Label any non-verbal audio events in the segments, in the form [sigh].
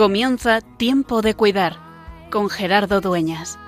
Comienza Tiempo de Cuidar con Gerardo Dueñas.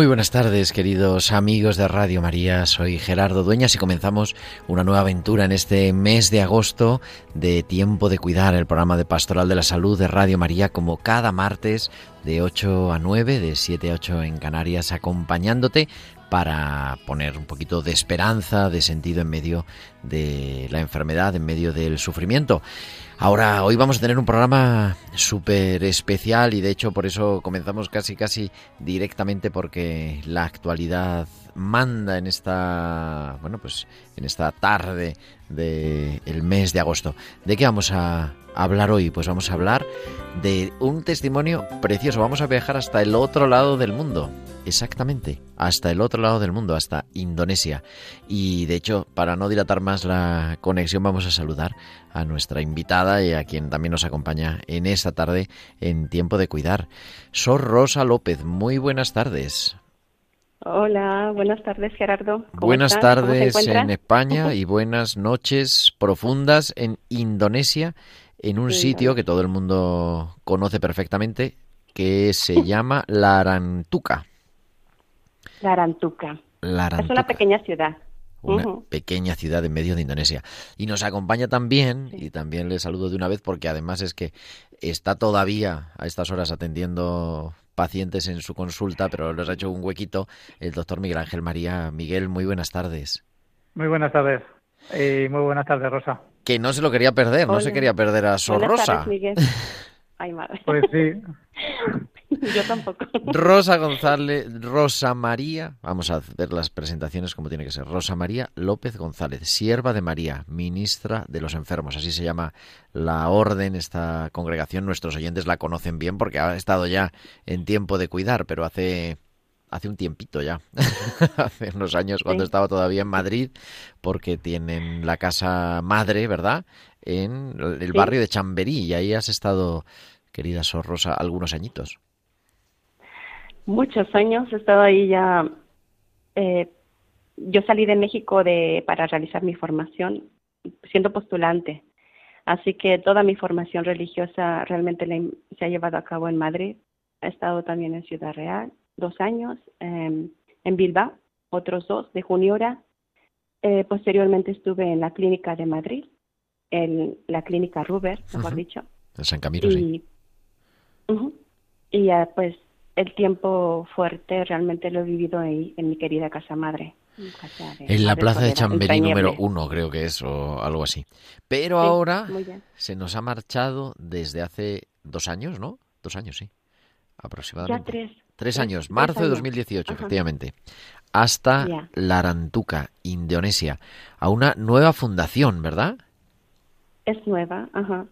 Muy buenas tardes, queridos amigos de Radio María. Soy Gerardo Dueñas y comenzamos una nueva aventura en este mes de agosto de Tiempo de Cuidar, el programa de Pastoral de la Salud de Radio María, como cada martes de 8 a 9, de 7 a 8 en Canarias, acompañándote para poner un poquito de esperanza, de sentido en medio de la enfermedad, en medio del sufrimiento. Ahora, hoy vamos a tener un programa súper especial y de hecho por eso comenzamos casi casi directamente porque la actualidad manda en esta, bueno, pues en esta tarde del mes de agosto. ¿De qué vamos a hablar hoy? Pues vamos a hablar de un testimonio precioso. Vamos a viajar hasta el otro lado del mundo. Exactamente, hasta el otro lado del mundo, hasta Indonesia. Y de hecho, para no dilatar más la conexión, vamos a saludar a nuestra invitada y a quien también nos acompaña en esta tarde en Tiempo de Cuidar. Sor Rosa López, muy buenas tardes. Hola, buenas tardes Gerardo. ¿Cómo Buenas tardes en España y buenas noches profundas en Indonesia, en un Sí, sitio que todo el mundo conoce perfectamente, que se [laughs] llama Larantuka. Larantuka. Es Larantuka. una pequeña ciudad. una pequeña ciudad en medio de Indonesia. Y nos acompaña también, y también le saludo de una vez porque además es que está todavía a estas horas atendiendo pacientes en su consulta, pero les ha hecho un huequito el doctor Miguel Ángel María. Miguel, muy buenas tardes. Muy buenas tardes. Y muy buenas tardes, Rosa. Que no se lo quería perder, no se quería perder a Sor Buenas Rosa. tardes. [laughs] Ay, madre. Pues sí, [laughs] Yo tampoco. Rosa González, Rosa María, vamos a ver las presentaciones como tiene que ser. Rosa María López González, sierva de María, ministra de los enfermos, así se llama la orden, esta congregación. Nuestros oyentes la conocen bien porque ha estado ya en tiempo de cuidar, pero hace hace un tiempito ya, [laughs] hace unos años cuando Sí. estaba todavía en Madrid, porque tienen la casa madre, ¿verdad? En el Sí. barrio de Chamberí y ahí has estado, querida Sor Rosa, algunos añitos. Muchos años he estado ahí ya. eh, yo salí de México de, para realizar mi formación siendo postulante. Así que toda mi formación religiosa realmente la se ha llevado a cabo en Madrid. He estado también en Ciudad Real dos años, eh, en Bilbao otros dos, de Juniora. Eh, posteriormente estuve en la clínica de Madrid, en la clínica Ruber, mejor dicho. En San Camilo, sí. Y, Ujú. y ya pues el tiempo fuerte realmente lo he vivido ahí en mi querida casa madre. casa de En la Madre plaza de Chamberí número uno, creo que es, o algo así. Pero Sí, ahora se nos ha marchado desde hace dos años, ¿no? Dos años, sí. Ya Aproximadamente. tres. Tres tres- años, marzo de años. 2018, Ajá. efectivamente. Hasta Ya. Larantuka, Indonesia, a una nueva fundación, ¿verdad? Es nueva, ajá.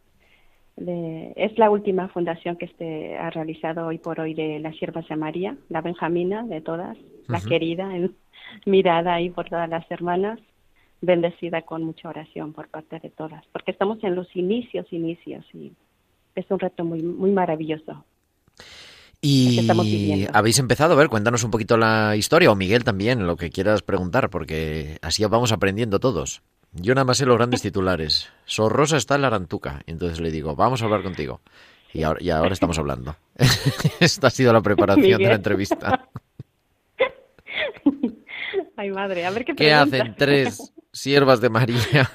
De- es la última fundación que este ha realizado hoy por hoy de las Siervas de María, la Benjamina de todas, la querida, [laughs] mirada ahí por todas las hermanas, bendecida con mucha oración por parte de todas, porque estamos en los inicios, inicios, y es un reto muy, muy maravilloso. Y estamos viviendo. habéis empezado, a ver, cuéntanos un poquito la historia, o Miguel también, lo que quieras preguntar, porque así vamos aprendiendo todos. Yo nada más sé los grandes [laughs] titulares. Sor Rosa está en Larantuca. Y entonces le digo, vamos a hablar contigo. Y ahora, y ahora estamos hablando. [laughs] Esta ha sido la preparación de la entrevista. [laughs] Ay, madre, a ver qué ¿Qué hacen tres siervas de María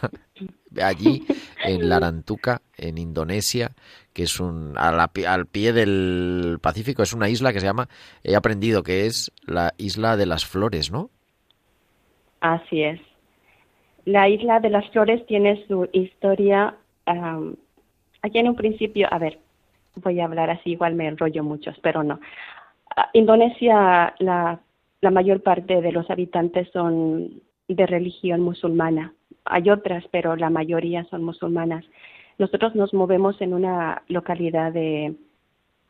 allí en Larantuka, en Indonesia, que es un al pie del Pacífico, es una isla que se llama, he aprendido que es la isla de las flores, ¿no? Así es. La isla de las flores tiene su historia. aquí en un principio, a ver, voy a hablar así, igual me enrollo mucho, pero no. Ah, Indonesia, la, la mayor parte de los habitantes son de religión musulmana. Hay otras, pero la mayoría son musulmanas. Nosotros nos movemos en una localidad de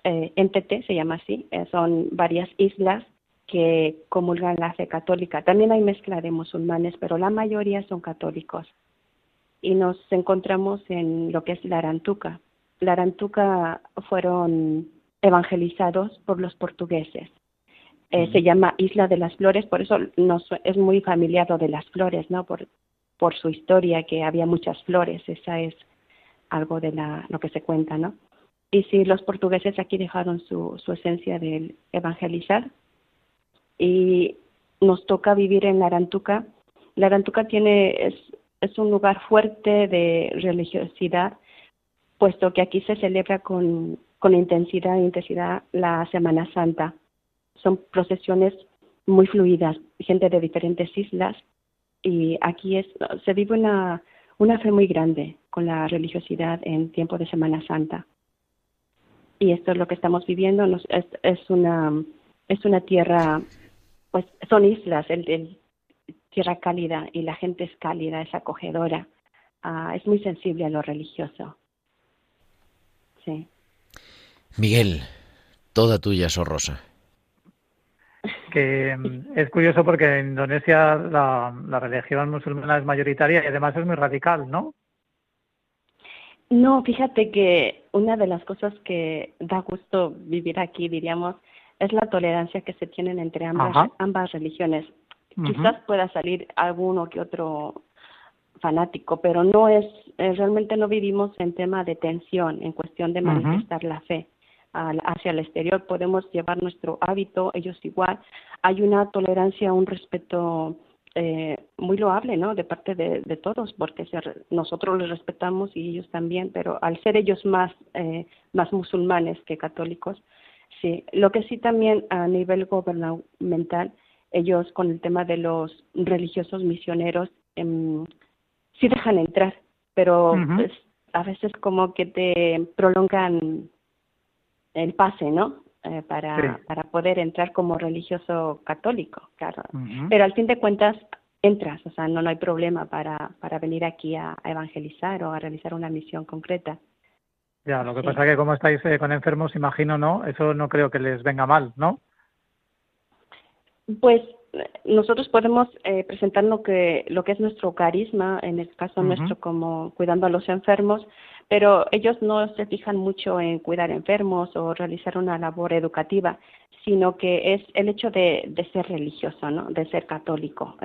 eh, NTT, se llama así, eh, son varias islas que comulgan la fe católica. También hay mezcla de musulmanes, pero la mayoría son católicos. Y nos encontramos en lo que es la Arantuca. La Arantuca fueron evangelizados por los portugueses. Eh, se llama Isla de las Flores, por eso nos, es muy familiar lo de las flores, ¿no? Por, por su historia, que había muchas flores, esa es algo de la, lo que se cuenta, ¿no? Y si los portugueses aquí dejaron su, esencia de evangelizar y nos toca vivir en la Arantuca. Tiene, es, es un lugar fuerte de religiosidad, puesto que aquí se celebra con, con intensidad intensidad la Semana Santa. Son procesiones muy fluidas, gente de diferentes islas y aquí es, se vive una, una fe muy grande con la religiosidad en tiempo de Semana Santa. Y esto es lo que estamos viviendo, es, es, una, es una tierra, pues son islas, el, tierra cálida y la gente es cálida, es acogedora, ah, es muy sensible a lo religioso. Sí. Miguel, toda tuya, Sorrosa que mm, es curioso porque en Indonesia la, la, religión musulmana es mayoritaria y además es muy radical, ¿no? No, fíjate que una de las cosas que da gusto vivir aquí, diríamos, es la tolerancia que se tienen entre ambas, ambas religiones. Quizás pueda salir alguno que otro fanático, pero no es, eh, realmente no vivimos en tema de tensión, en cuestión de manifestar la fe hacia el exterior, podemos llevar nuestro hábito, ellos igual. Hay una tolerancia, un respeto eh, muy loable, ¿no? De parte de, todos, porque nosotros les respetamos y ellos también, pero al ser ellos más, eh, más musulmanes que católicos, sí. Lo que sí también a nivel gubernamental, ellos con el tema de los religiosos misioneros, eh, sí dejan entrar, pero pues, a veces como que te prolongan el pase, ¿no? Eh, para, para poder entrar como religioso católico, claro. Pero al fin de cuentas entras, o sea, no, no hay problema para, para venir aquí a, evangelizar o a realizar una misión concreta. Ya, lo que pasa es que como estáis eh, con enfermos, imagino, ¿no? Eso no creo que les venga mal, ¿no? Pues nosotros podemos eh, presentar lo que, lo que es nuestro carisma, en el caso nuestro como cuidando a los enfermos, pero ellos no se fijan mucho en cuidar enfermos o realizar una labor educativa, sino que es el hecho de, de ser religioso, ¿no? de ser católico.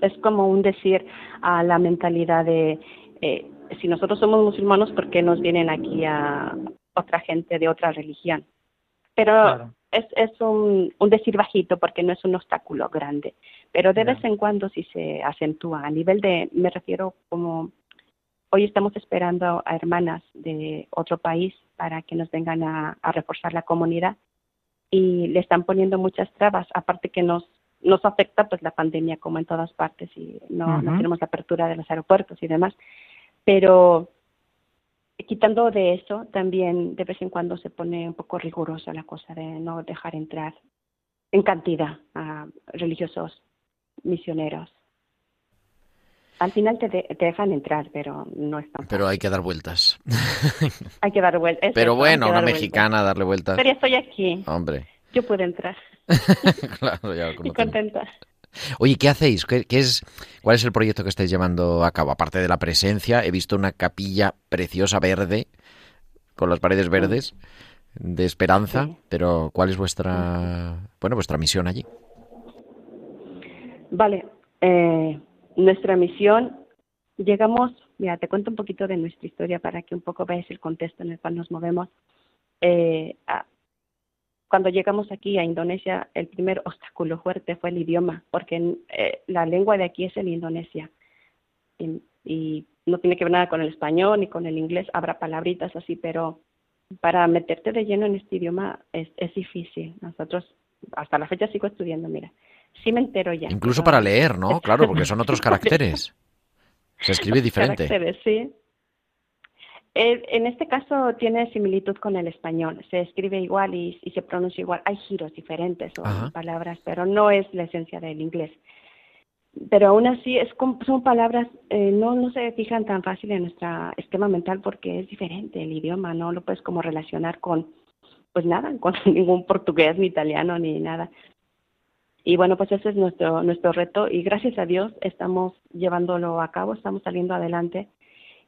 Es como un decir a la mentalidad de, eh, si nosotros somos musulmanos, ¿por qué nos vienen aquí a otra gente de otra religión? Pero es, es un, un decir bajito porque no es un obstáculo grande, pero de vez en cuando sí se acentúa. A nivel de, me refiero como Hoy estamos esperando a hermanas de otro país para que nos vengan a, reforzar la comunidad y le están poniendo muchas trabas, aparte que nos nos afecta pues la pandemia como en todas partes y no, no tenemos la apertura de los aeropuertos y demás, pero quitando de eso también de vez en cuando se pone un poco rigurosa la cosa de no dejar entrar en cantidad a religiosos misioneros al final te, dejan entrar, pero no es tan Pero hay que dar vueltas. [laughs] hay que dar vueltas. Pero bueno, una mexicana darle vueltas. Pero estoy aquí. Hombre. Yo puedo entrar. [laughs] claro, ya Y contenta. Oye, ¿qué hacéis? ¿Qué, es, ¿Cuál es el proyecto que estáis llevando a cabo? Aparte de la presencia, he visto una capilla preciosa verde, con las paredes verdes, de esperanza, pero ¿cuál es vuestra, bueno, vuestra misión allí? Vale, eh, nuestra misión, llegamos, mira, te cuento un poquito de nuestra historia para que un poco veáis el contexto en el cual nos movemos. Eh, cuando llegamos aquí a Indonesia, el primer obstáculo fuerte fue el idioma, porque eh, la lengua de aquí es el Indonesia. Y, no tiene que ver nada con el español ni con el inglés, habrá palabritas así, pero para meterte de lleno en este idioma es, es difícil. Nosotros hasta la fecha sigo estudiando, mira. Sí me entero ya. Incluso para leer, ¿no? Claro, porque son otros [laughs] caracteres. Se escribe diferente. Caracteres, sí. Eh, en este caso tiene similitud con el español, se escribe igual y, se pronuncia igual. Hay giros diferentes o palabras, pero no es la esencia del inglés. Pero aún así es son palabras, eh, no, no se fijan tan fácil en nuestro esquema mental porque es diferente el idioma, no lo puedes como relacionar con, pues nada, [laughs] con ningún portugués ni italiano ni nada. Y bueno, pues ese es nuestro, nuestro reto y gracias a Dios estamos llevándolo a cabo, estamos saliendo adelante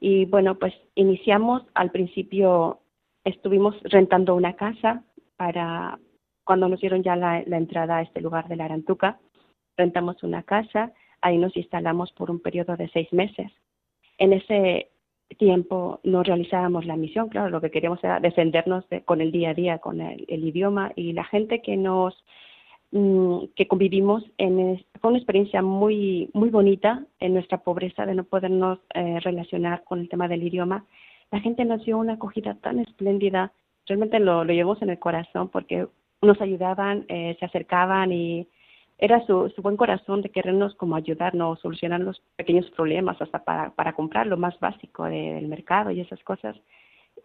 y bueno, pues iniciamos al principio, estuvimos rentando una casa para cuando nos dieron ya la, entrada a este lugar de la Arantuca, rentamos una casa, ahí nos instalamos por un periodo de seis meses. En ese tiempo no realizábamos la misión, claro, lo que queríamos era defendernos con el día a día, con el idioma y la gente que nos Mm, que convivimos en fue una experiencia muy muy bonita en nuestra pobreza de no podernos eh, relacionar con el tema del idioma. La gente nos dio una acogida tan espléndida. Realmente lo, lo llevamos en el corazón porque nos ayudaban eh, se acercaban y era su, su buen corazón de querernos como ayudarnos solucionar los pequeños problemas hasta para, para comprar lo más básico del mercado y esas cosas.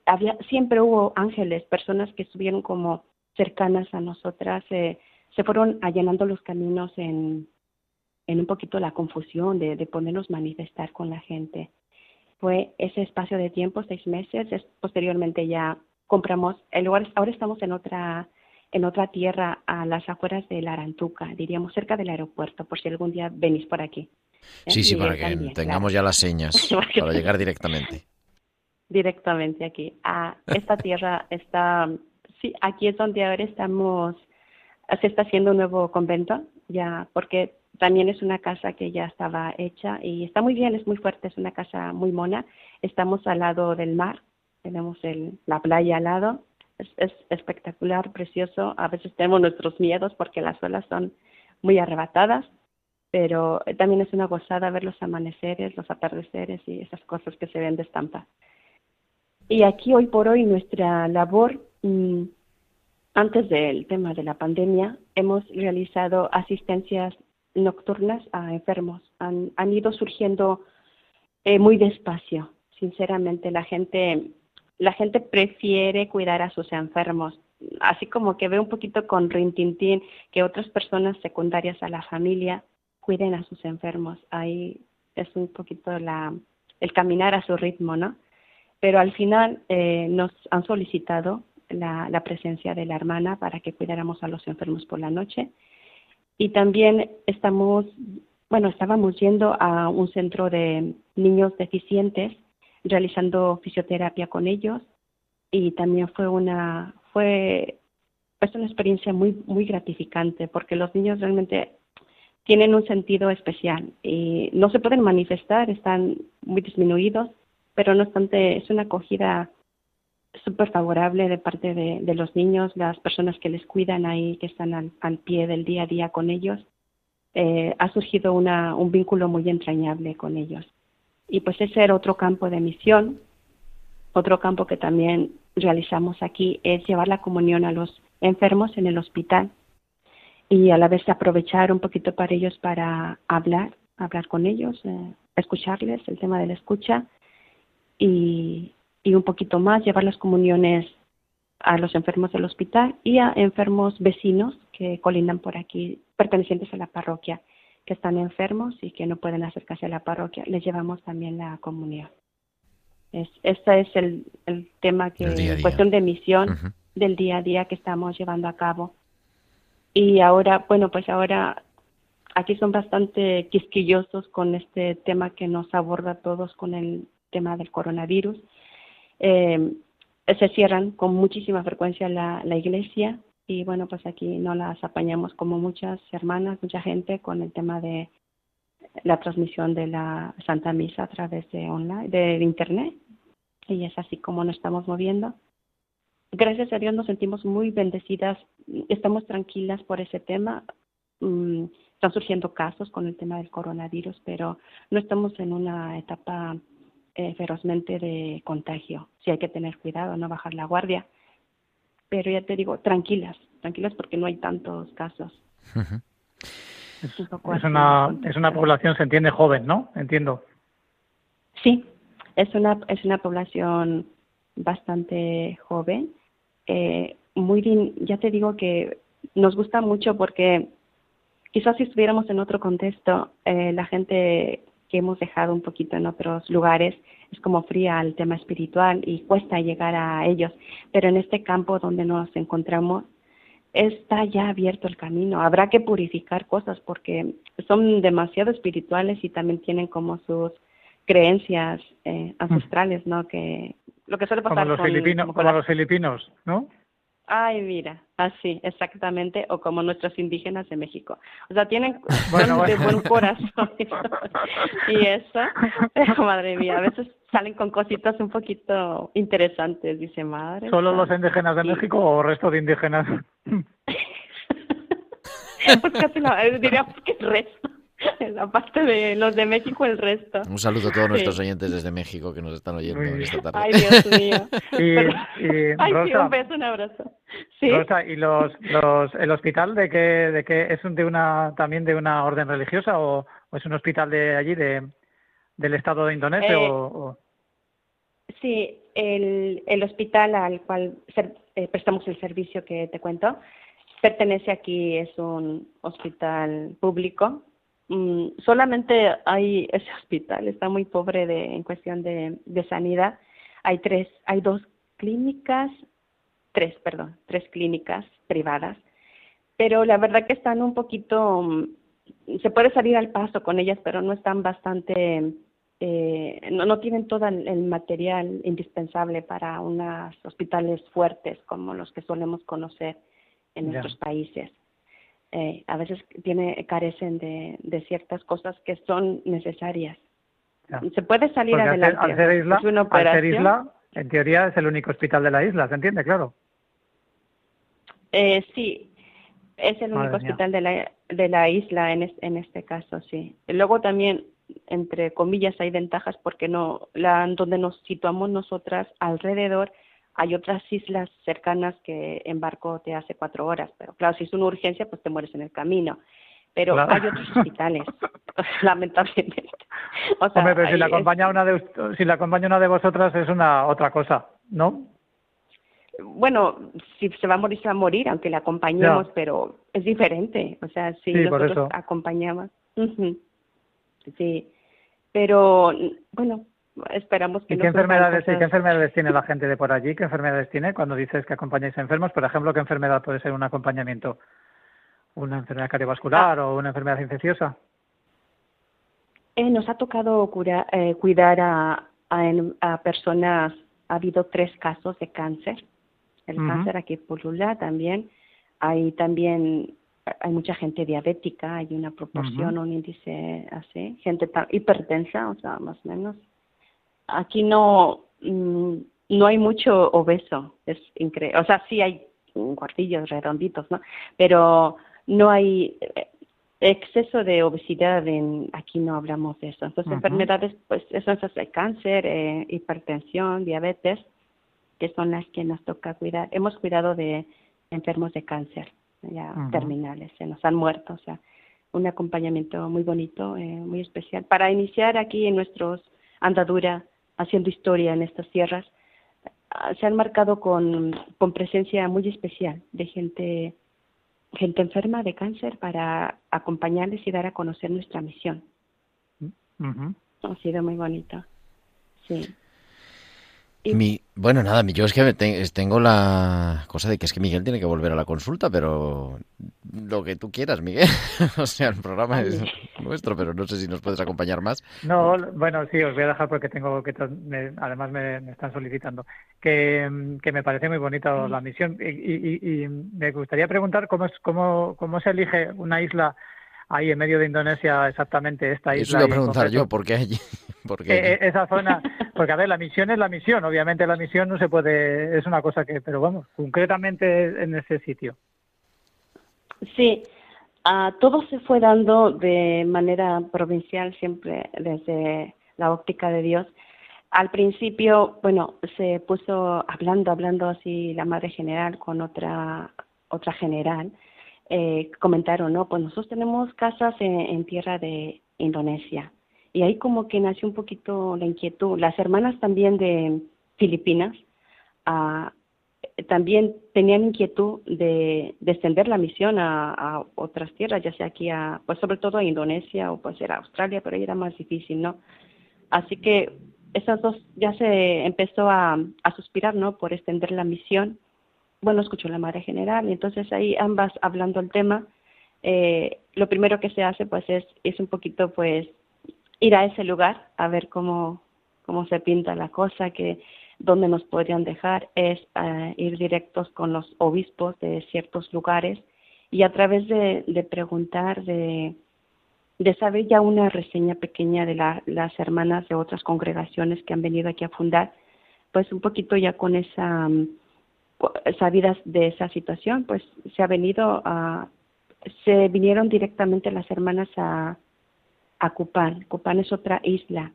Había siempre hubo ángeles personas que estuvieron como cercanas a nosotras eh, se fueron allanando los caminos en, en un poquito la confusión de, de ponernos manifestar con la gente. Fue ese espacio de tiempo, seis meses, posteriormente ya compramos el lugar, ahora estamos en otra en otra tierra a las afueras de la Arantuca, diríamos cerca del aeropuerto, por si algún día venís por aquí. ¿Eh? Sí, sí, para que tengamos ya las señas [laughs] para llegar directamente. [laughs] Directamente aquí. A esta tierra está, sí, aquí es donde ahora estamos se está haciendo un nuevo convento, ya, porque también es una casa que ya estaba hecha y está muy bien, es muy fuerte, es una casa muy mona. Estamos al lado del mar, tenemos el, la playa al lado, es, espectacular, precioso. A veces tenemos nuestros miedos porque las olas son muy arrebatadas, pero también es una gozada ver los amaneceres, los atardeceres y esas cosas que se ven de estampa. Y aquí hoy por hoy nuestra labor mm, antes del tema de la pandemia, hemos realizado asistencias nocturnas a enfermos. Han, ido surgiendo eh, muy despacio. Sinceramente, la gente, la gente prefiere cuidar a sus enfermos. Así como que ve un poquito con rintintín que otras personas secundarias a la familia cuiden a sus enfermos. Ahí es un poquito la, el caminar a su ritmo, ¿no? Pero al final eh, nos han solicitado la, presencia de la hermana para que cuidáramos a los enfermos por la noche. Y también estamos, bueno, estábamos yendo a un centro de niños deficientes, realizando fisioterapia con ellos. Y también fue una, fue pues una experiencia muy, muy gratificante porque los niños realmente tienen un sentido especial. Y no se pueden manifestar, están muy disminuidos, pero no obstante es una acogida súper favorable de parte de, los niños, las personas que les cuidan ahí, que están al, pie del día a día con ellos. Eh, ha surgido un vínculo muy entrañable con ellos. Y pues ese era otro campo de misión. Otro campo que también realizamos aquí es llevar la comunión a los enfermos en el hospital y a la vez aprovechar un poquito para ellos para hablar, hablar con ellos, eh, escucharles, el tema de la escucha y, y un poquito más, llevar las comuniones a los enfermos del hospital y a enfermos vecinos que colindan por aquí, pertenecientes a la parroquia, que están enfermos y que no pueden acercarse a la parroquia, les llevamos también la comunión. Es, este es el, el tema que, cuestión de misión del día a día que estamos llevando a cabo. Y ahora, bueno, pues ahora aquí son bastante quisquillosos con este tema que nos aborda a todos con el tema del coronavirus eh, se cierran con muchísima frecuencia la, la iglesia y bueno, pues aquí no las apañamos como muchas hermanas, mucha gente con el tema de la transmisión de la Santa Misa a través de online, de internet y es así como nos estamos moviendo. gracias a Dios nos sentimos muy bendecidas, estamos tranquilas por ese tema. Mm, están surgiendo casos con el tema del coronavirus, pero no estamos en una etapa eh, ferozmente de contagio. Sí hay que tener cuidado, no bajar la guardia. Pero ya te digo, tranquilas, tranquilas porque no hay tantos casos. es, una, es una población, se entiende, joven, ¿no? Entiendo. Sí, es una, es una población bastante joven. Eh, muy, ya te digo que nos gusta mucho porque quizás si estuviéramos en otro contexto, eh, la gente que hemos dejado un poquito en otros lugares es como fría al tema espiritual y cuesta llegar a ellos, pero en este campo donde nos encontramos está ya abierto el camino. Habrá que purificar cosas porque son demasiado espirituales y también tienen como sus creencias eh, ancestrales, ¿no? Que lo que suele pasar como los filipinos, como los filipinos, ¿no? Ay, mira, así, exactamente, o como nuestros indígenas de México. O sea, tienen [laughs] bueno, de buen corazón y eso, pero [laughs] madre mía, a veces salen con cositas un poquito interesantes, dice madre. ¿Solo los indígenas de México o resto de indígenas? [laughs] pues casi no, diríamos que el resto. [laughs] la parte de los de México, el resto. Un saludo a todos nuestros oyentes desde México que nos están oyendo esta tarde. Ay, Dios mío. [laughs] [laughs] y, Ay, sí, un beso, un abrazo. ¿Sí? Rosa, ¿y los, los, el hospital de qué, de qué es de una, también de una orden religiosa o, es un hospital de allí, de, del Estado de Indonesia? Eh, o, Sí, el, el hospital al cual eh, prestamos el servicio que te cuento pertenece aquí, es un hospital público Mm, solamente hay ese hospital, está muy pobre de, en cuestión de, de sanidad. Hay tres, hay dos clínicas, tres, perdón, tres clínicas privadas, pero la verdad que están un poquito, mm, se puede salir al paso con ellas, pero no están bastante, eh, no, no tienen todo el material indispensable para unos hospitales fuertes como los que solemos conocer en nuestros países. Eh, a veces tiene carecen de, de, ciertas cosas que son necesarias. Se puede salir adelante. Al ser, isla, en teoría es el único hospital de la isla, ¿se entiende? Claro. Eh, sí, es el único hospital de la, de la isla en, en este caso, sí. Luego también, entre comillas, hay ventajas porque no, la, donde nos situamos nosotras alrededor hay otras islas cercanas que en barco te hace cuatro horas, pero claro, si es una urgencia, pues te mueres en el camino. Pero hay otros hospitales, [laughs] lamentablemente. O sea, Hombre, pero si la acompaña una de si la acompaña una de vosotras es una otra cosa, ¿no? Bueno, si se va a morir, se va a morir, aunque le acompañemos, pero es diferente. O sea, si nosotros acompañamos. Sí, pero bueno, esperamos que ¿Y qué enfermedades, qué enfermedades tiene la gente de por allí? ¿Qué enfermedades tiene cuando dices que acompañáis enfermos? Por ejemplo, ¿qué enfermedad puede ser un acompañamiento? ¿Una enfermedad cardiovascular ah. o una enfermedad infecciosa? Eh, nos ha tocado eh, cuidar a, a, personas, ha habido tres casos de cáncer. El cáncer aquí pulula también. Hay también hay mucha gente diabética, hay una proporción, un índice así, gente hipertensa, o sea, más o menos aquí no, mm, no hay mucho obeso, es increíble. O sea, sí hay cuartillos redonditos, ¿no? Pero no hay eh, exceso de obesidad, en, aquí no hablamos de eso. Entonces, enfermedades, pues eso es el cáncer, eh, hipertensión, diabetes, que son las que nos toca cuidar. Hemos cuidado de enfermos de cáncer, ya terminales, se nos han muerto, o sea, un acompañamiento muy bonito, eh, muy especial. Para iniciar aquí en nuestros andadura haciendo historia en estas tierras, ah, se han marcado con, con presencia muy especial de gente, gente enferma de cáncer para acompañarles y dar a conocer nuestra misión. Ha sido muy bonito. Sí. Mi, bueno, nada, yo es que tengo la cosa de que es que Miguel tiene que volver a la consulta, pero lo que tú quieras, Miguel. [laughs] o sea, el programa es nuestro, pero no sé si nos puedes acompañar más. No, bueno, sí, os voy a dejar porque tengo que, además me, están solicitando, que, me parece muy bonita la misión y, me gustaría preguntar cómo, es, cómo, cómo se elige una isla ahí en medio de Indonesia exactamente esta isla. Eso iba a preguntar yo, ¿por qué allí? [laughs] Porque eh, eh, esa zona, [laughs] porque a ver, la misión es la misión, obviamente la misión no se puede, es una cosa que, pero vamos, concretamente en ese sitio. Sí, ah, todo se fue dando de manera provincial siempre desde la óptica de Dios. Al principio, bueno, se puso hablando, hablando así la madre general con otra otra general, eh, comentaron, no, pues nosotros tenemos casas en, tierra de Indonesia. Y ahí como que nació un poquito la inquietud. Las hermanas también de Filipinas ah, también tenían inquietud de, extender la misión a, otras tierras, ya sea aquí a, pues sobre todo a Indonesia o pues era Australia, pero ahí era más difícil, ¿no? Así que esas dos ya se empezó a, a suspirar, ¿no? Por extender la misión. Bueno, escuchó la madre general y entonces ahí ambas hablando el tema, eh, lo primero que se hace pues es, es un poquito pues ir a ese lugar a ver cómo, cómo se pinta la cosa, que dónde nos podrían dejar, es eh, ir directos con los obispos de ciertos lugares y a través de, preguntar, de de saber ya una reseña pequeña de las hermanas de otras congregaciones que han venido aquí a fundar, pues un poquito ya con esa sabidas de esa situación, pues se ha venido a se vinieron directamente las hermanas a a Cupán. Cupán es otra isla,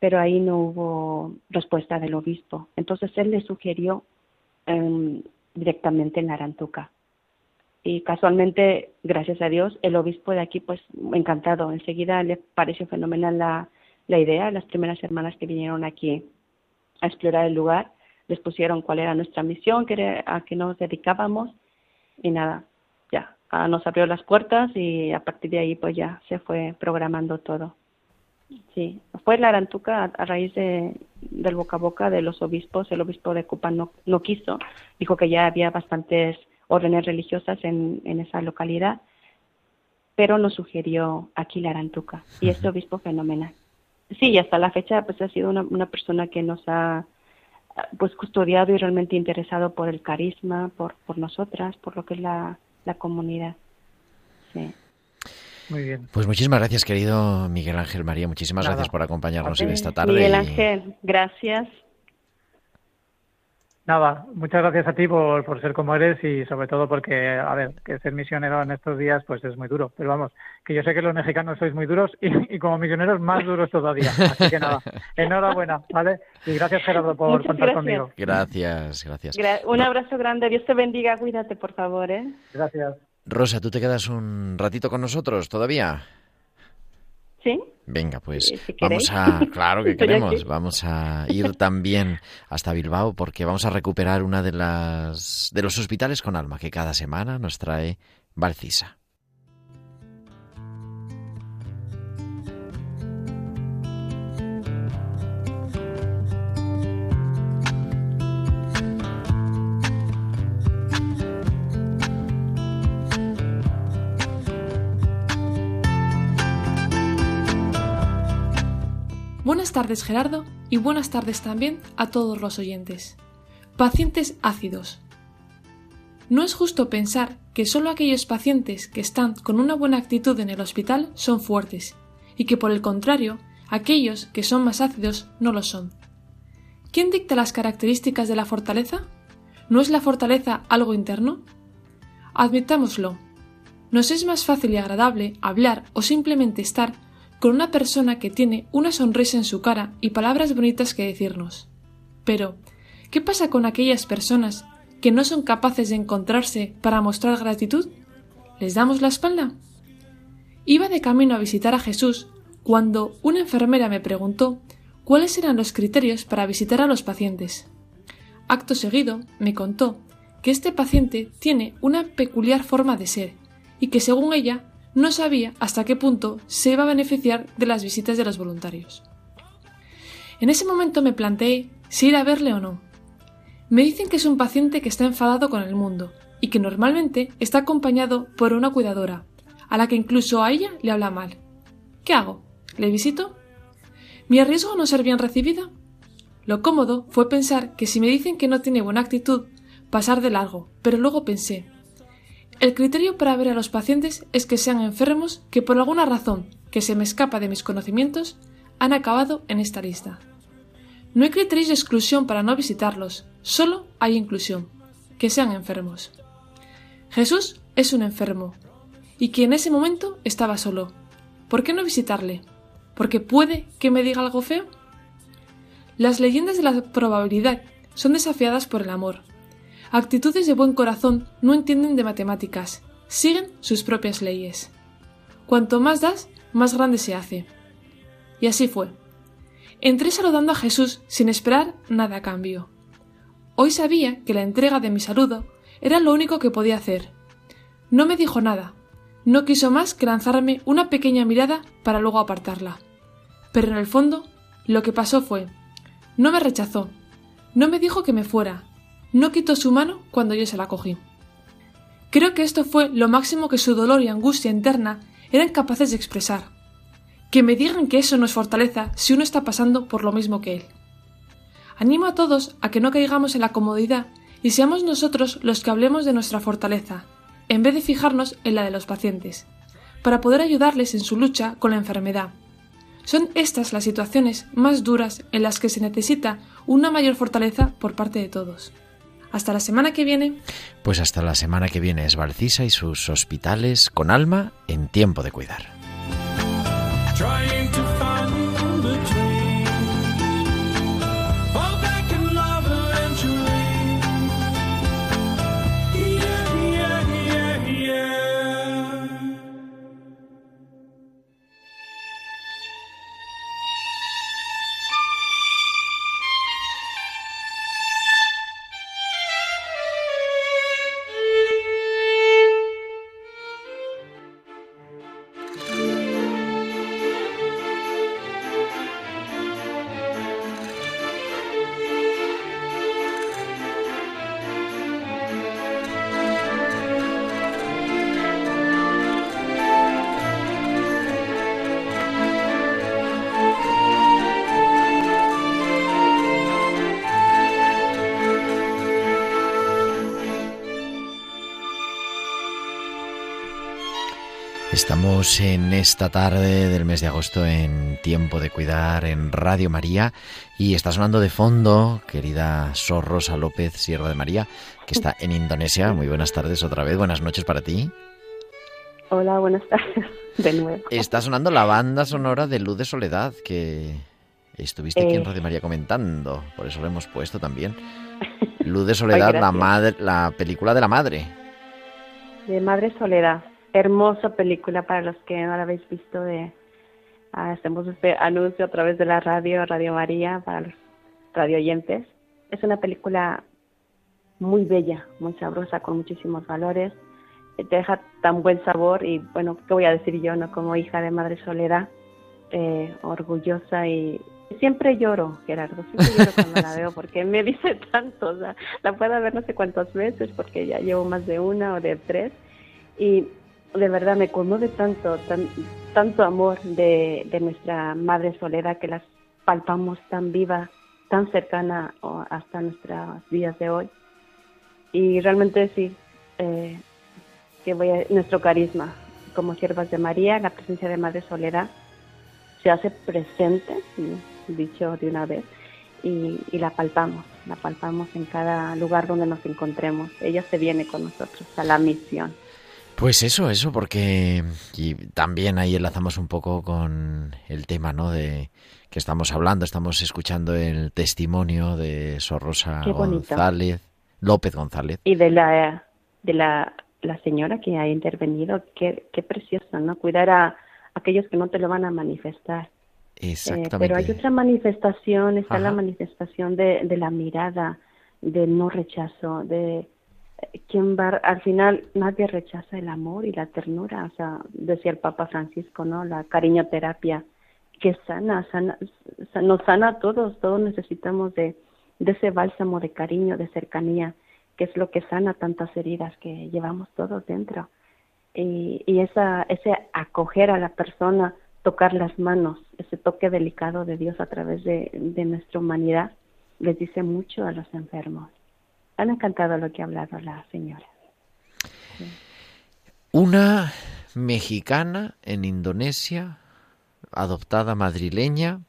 pero ahí no hubo respuesta del obispo. Entonces él le sugirió em, directamente en Arantuca y casualmente, gracias a Dios, el obispo de aquí, pues encantado. Enseguida le pareció fenomenal la, la idea. Las primeras hermanas que vinieron aquí a explorar el lugar les pusieron cuál era nuestra misión, a qué nos dedicábamos y nada, ya, nos abrió las puertas y a partir de ahí pues ya se fue programando todo. Sí, fue la Arantuca a, raíz de, del boca a boca de los obispos. El obispo de Cupa no, no quiso, dijo que ya había bastantes órdenes religiosas en, en esa localidad, pero nos sugirió aquí la Arantuca y este obispo fenomenal. Sí, y hasta la fecha pues ha sido una, una persona que nos ha pues custodiado y realmente interesado por el carisma, por, por nosotras, por lo que es la, la comunidad. Sí. Muy bien. Pues muchísimas gracias, querido Miguel Ángel María. Muchísimas gracias por acompañarnos en esta tarde. Miguel Ángel, gracias. Nada, muchas gracias a ti por, por ser como eres y sobre todo porque, a ver, que ser misionero en estos días pues es muy duro. Pero vamos, que yo sé que los mexicanos sois muy duros y, como misioneros más duros todavía. Así que nada, enhorabuena, ¿vale? Y gracias Gerardo por contar conmigo. Gracias, gracias. un abrazo grande, Dios te bendiga, cuídate por favor, ¿eh? Gracias. Rosa, ¿tú te quedas un ratito con nosotros todavía? ¿Sí? Venga, pues vamos a, [laughs] claro que queremos, vamos a ir también hasta Bilbao porque vamos a recuperar una de las de los hospitales con alma que cada semana nos trae Valcisa. Buenas tardes Gerardo y buenas tardes también a todos los oyentes. Pacientes ácidos. No es justo pensar que solo aquellos pacientes que están con una buena actitud en el hospital son fuertes y que por el contrario, aquellos que son más ácidos no lo son. ¿Quién dicta las características de la fortaleza? ¿No es la fortaleza algo interno? Admitámoslo. Nos es más fácil y agradable hablar o simplemente estar con una persona que tiene una sonrisa en su cara y palabras bonitas que decirnos. Pero, ¿qué pasa con aquellas personas que no son capaces de encontrarse para mostrar gratitud? ¿Les damos la espalda? Iba de camino a visitar a Jesús cuando una enfermera me preguntó cuáles eran los criterios para visitar a los pacientes. Acto seguido, me contó que este paciente tiene una peculiar forma de ser y que según ella no sabía hasta qué punto se iba a beneficiar de las visitas de los voluntarios. En ese momento me planteé si ir a verle o no. Me dicen que es un paciente que está enfadado con el mundo y que normalmente está acompañado por una cuidadora, a la que incluso a ella le habla mal. ¿Qué hago? ¿Le visito? ¿Me arriesgo a no ser bien recibida? Lo cómodo fue pensar que si me dicen que no tiene buena actitud, pasar de largo, pero luego pensé, el criterio para ver a los pacientes es que sean enfermos que por alguna razón que se me escapa de mis conocimientos han acabado en esta lista. No hay criterios de exclusión para no visitarlos, solo hay inclusión, que sean enfermos. Jesús es un enfermo, y que en ese momento estaba solo. ¿Por qué no visitarle? ¿Porque puede que me diga algo feo? Las leyendas de la probabilidad son desafiadas por el amor. Actitudes de buen corazón no entienden de matemáticas, siguen sus propias leyes. Cuanto más das, más grande se hace. Y así fue. Entré saludando a Jesús sin esperar nada a cambio. Hoy sabía que la entrega de mi saludo era lo único que podía hacer. No me dijo nada, no quiso más que lanzarme una pequeña mirada para luego apartarla. Pero en el fondo, lo que pasó fue, no me rechazó, no me dijo que me fuera, no quitó su mano cuando yo se la cogí. Creo que esto fue lo máximo que su dolor y angustia interna eran capaces de expresar. Que me digan que eso no es fortaleza si uno está pasando por lo mismo que él. Animo a todos a que no caigamos en la comodidad y seamos nosotros los que hablemos de nuestra fortaleza, en vez de fijarnos en la de los pacientes, para poder ayudarles en su lucha con la enfermedad. Son estas las situaciones más duras en las que se necesita una mayor fortaleza por parte de todos. Hasta la semana que viene. Pues hasta la semana que viene es Valcisa y sus hospitales con alma en tiempo de cuidar. Estamos en esta tarde del mes de agosto en Tiempo de Cuidar en Radio María y está sonando de fondo, querida Sor Rosa López Sierra de María, que está en Indonesia. Muy buenas tardes otra vez, buenas noches para ti. Hola, buenas tardes [laughs] de nuevo. Está sonando la banda sonora de Luz de Soledad que estuviste aquí en eh. Radio María comentando, por eso lo hemos puesto también. [laughs] Luz de Soledad, la madre, la película de la madre. De Madre Soledad hermosa película para los que no la habéis visto de ah, hacemos este anuncio a través de la radio Radio María para los radio oyentes. Es una película muy bella muy sabrosa con muchísimos valores. Te deja tan buen sabor y bueno qué voy a decir yo no como hija de madre Soledad eh, orgullosa y siempre lloro Gerardo siempre lloro cuando la veo porque me dice [laughs] tanto o sea, la puedo ver no sé cuántas veces porque ya llevo más de una o de tres y de verdad me conmueve tanto, tanto amor de, nuestra Madre Soledad que las palpamos tan viva, tan cercana hasta nuestros días de hoy. Y realmente sí, eh, que nuestro carisma como siervas de María, la presencia de Madre Soledad se hace presente, dicho de una vez, y, y la palpamos, la palpamos en cada lugar donde nos encontremos. Ella se viene con nosotros a la misión. Pues eso, eso, porque y también ahí enlazamos un poco con el tema, ¿no? De que estamos hablando, estamos escuchando el testimonio de Sor Rosa González, López González. Y de la de la, la señora que ha intervenido, qué, qué precioso, ¿no? Cuidar a aquellos que no te lo van a manifestar. Eh, Exactamente. pero hay otra manifestación, está la manifestación de, de la mirada, del no rechazo, de quien va, al final nadie rechaza el amor y la ternura, o sea, decía el Papa Francisco, ¿no? La cariñoterapia que sana, sana, nos sana a todos, todos necesitamos de, de ese bálsamo de cariño, de cercanía, que es lo que sana tantas heridas que llevamos todos dentro. Y, y esa, ese acoger a la persona, tocar las manos, ese toque delicado de Dios a través de, de nuestra humanidad, les dice mucho a los enfermos han encantado lo que ha hablado la señora. Una mexicana en Indonesia adoptada madrileña.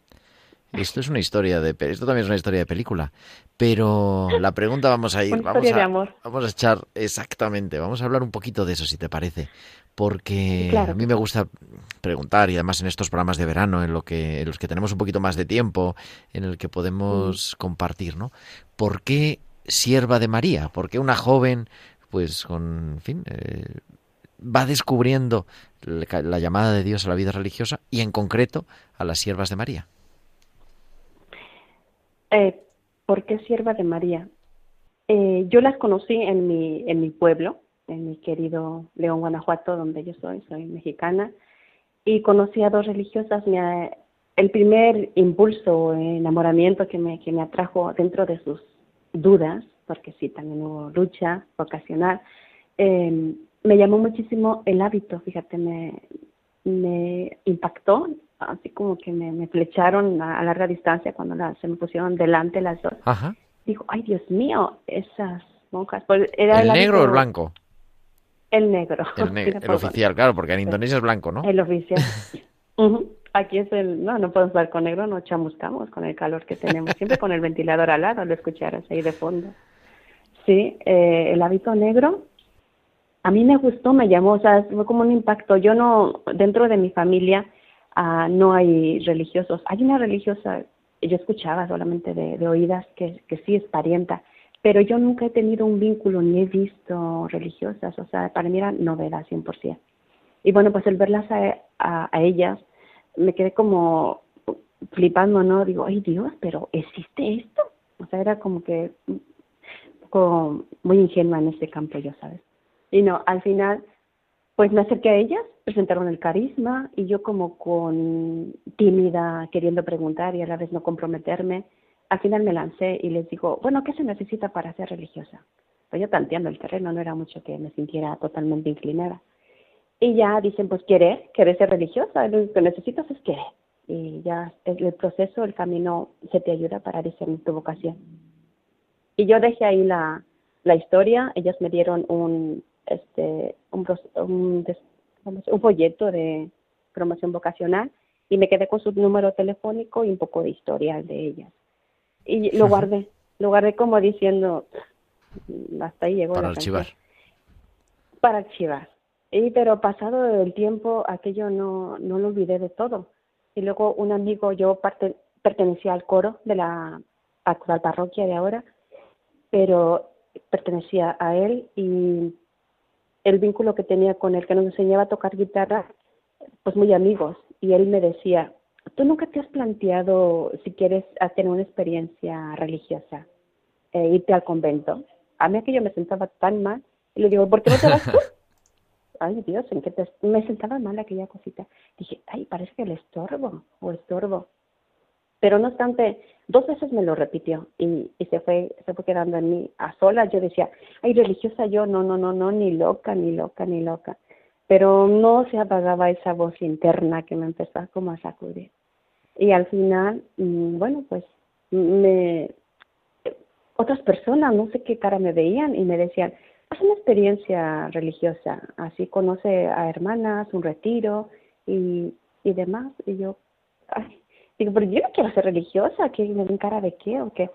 Esto es una historia de esto también es una historia de película, pero la pregunta vamos a [laughs] ir, vamos a, vamos a echar exactamente, vamos a hablar un poquito de eso si te parece, porque a mí me gusta preguntar y además en estos programas de verano en lo que en los que tenemos un poquito más de tiempo, en el que podemos mm. compartir, ¿no? ¿Por qué sierva de María? ¿Por qué una joven pues con, fin, eh, va descubriendo la llamada de Dios a la vida religiosa y en concreto a las siervas de María? Eh, ¿Por qué sierva de María? Eh, yo las conocí en mi, en mi pueblo, en mi querido León, Guanajuato, donde yo soy, soy mexicana, y conocí a dos religiosas. El primer impulso, enamoramiento que me, que me atrajo dentro de sus dudas, porque sí, también hubo lucha vocacional, eh, me llamó muchísimo el hábito, fíjate, me, me impactó, así como que me, flecharon a, larga distancia cuando se me pusieron delante las dos. Ajá. Digo, ay Dios mío, esas monjas. Pues era ¿El, negro o el blanco? El negro. El, [laughs] oficial, claro, porque en Indonesia es blanco, ¿no? El oficial. [laughs] Aquí es el, no, no podemos ver con negro, no chamuscamos con el calor que tenemos, siempre con el ventilador al lado, lo escucharas ahí de fondo. Sí, eh, el hábito negro a mí me gustó, me llamó, o sea, fue como un impacto. Yo no, dentro de mi familia uh, no hay religiosos. Hay una religiosa, yo escuchaba solamente de, oídas que, que sí es parienta, pero yo nunca he tenido un vínculo ni he visto religiosas, o sea, para mí era novedad 100%. Y bueno, pues el verlas a, a, ellas, me quedé como flipando, ¿no? Digo, ay Dios, pero ¿existe esto? O sea, era como que como muy ingenua en ese campo yo, ¿sabes? Y no, al final, pues me acerqué a ellas, presentaron el carisma y yo como con tímida, queriendo preguntar y a la vez no comprometerme, al final me lancé y les digo, bueno, ¿qué se necesita para ser religiosa? Pues yo tanteando el terreno, no era mucho que me sintiera totalmente inclinada. Y ya dicen, pues querer, querer ser religiosa, lo que necesitas es querer. Y ya el proceso, el camino se te ayuda para discernir tu vocación. Y yo dejé ahí la, la historia, ellas me dieron un, este, un, un, un folleto de promoción vocacional y me quedé con su número telefónico y un poco de historial de ellas. Y lo guardé, lo guardé como diciendo, hasta ahí llegó. Para archivar. Para archivar. Y pero pasado el tiempo, aquello no, no lo olvidé de todo. Y luego un amigo, yo parte, pertenecía al coro de la actual parroquia de ahora, pero pertenecía a él y el vínculo que tenía con él, que nos enseñaba a tocar guitarra, pues muy amigos. Y él me decía, ¿tú nunca te has planteado si quieres tener una experiencia religiosa, e irte al convento? A mí aquello me sentaba tan mal. Y le digo, ¿por qué no te vas tú? [laughs] ay Dios, ¿en qué te... Me sentaba mal aquella cosita. Dije, ay, parece que le estorbo o estorbo. Pero no obstante, dos veces me lo repitió y, y se fue se fue quedando en mí a solas. Yo decía, ay, religiosa yo, no, no, no, no, ni loca, ni loca, ni loca. Pero no se apagaba esa voz interna que me empezó como a sacudir. Y al final, mm, bueno, pues me otras personas, no sé qué cara me veían y me decían, haz una experiencia religiosa, así conoce a hermanas, un retiro y, y demás. Y yo, ay, Digo, pero yo no quiero ser religiosa, que me ven cara de qué o qué.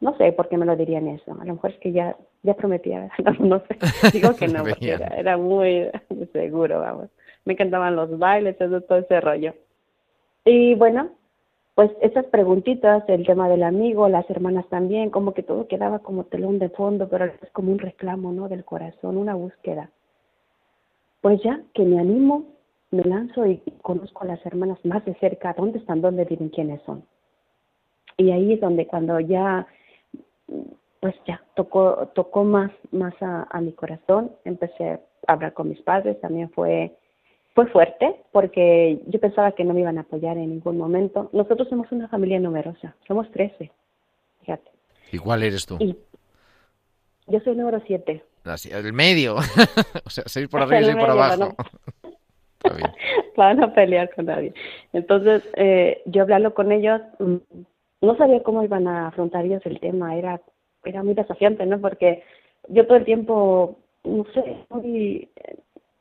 No sé por qué me lo dirían eso. A lo mejor es que ya, ya prometía, [laughs] no, sé. Digo que no, porque era, muy seguro, vamos. Me encantaban los bailes, todo, todo ese rollo. Y bueno, pues esas preguntitas, el tema del amigo, las hermanas también, como que todo quedaba como telón de fondo, pero es como un reclamo, ¿no? Del corazón, una búsqueda. Pues ya que me animo me lanzo y conozco a las hermanas más de cerca, dónde están, dónde viven, quiénes son. Y ahí es donde cuando ya, pues ya, tocó, tocó más, más a, mi corazón, empecé a hablar con mis padres, también fue, fue fuerte, porque yo pensaba que no me iban a apoyar en ningún momento. Nosotros somos una familia numerosa, somos trece, fíjate. ¿Y cuál eres tú? yo soy el número siete. El medio, [laughs] o sea, seis por [laughs] arriba y seis por abajo. [laughs] para no pelear con nadie. Entonces, eh, yo hablarlo con ellos, mm, no sabía cómo iban a afrontar ellos el tema, era, era muy desafiante, ¿no? Porque yo todo el tiempo, no sé, muy,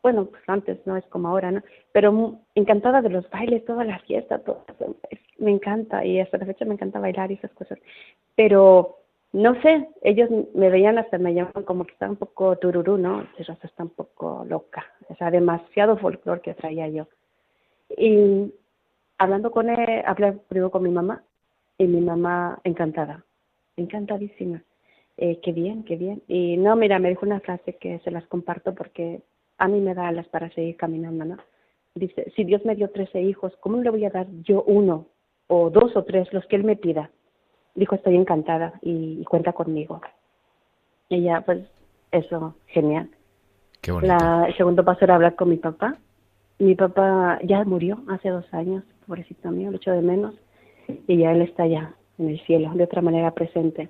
bueno, pues antes no es como ahora, ¿no? Pero encantada de los bailes, toda la fiesta, todo me encanta y hasta la fecha me encanta bailar y esas cosas. Pero no sé, ellos me veían hasta me llamaban como que estaba un poco tururú, ¿no? Esa está un poco loca, o sea, demasiado folclore que traía yo. Y hablando con él, hablé primero con mi mamá y mi mamá encantada, encantadísima. Eh, qué bien, qué bien. Y no, mira, me dijo una frase que se las comparto porque a mí me da alas para seguir caminando, ¿no? Dice, si Dios me dio trece hijos, ¿cómo le voy a dar yo uno o dos o tres, los que Él me pida? Dijo, estoy encantada y, cuenta conmigo. Y ya, pues, eso, genial. Qué bonito. La, el segundo paso era hablar con mi papá. Mi papá ya murió hace dos años, pobrecito mío, lo echo de menos. Y ya él está ya en el cielo, de otra manera presente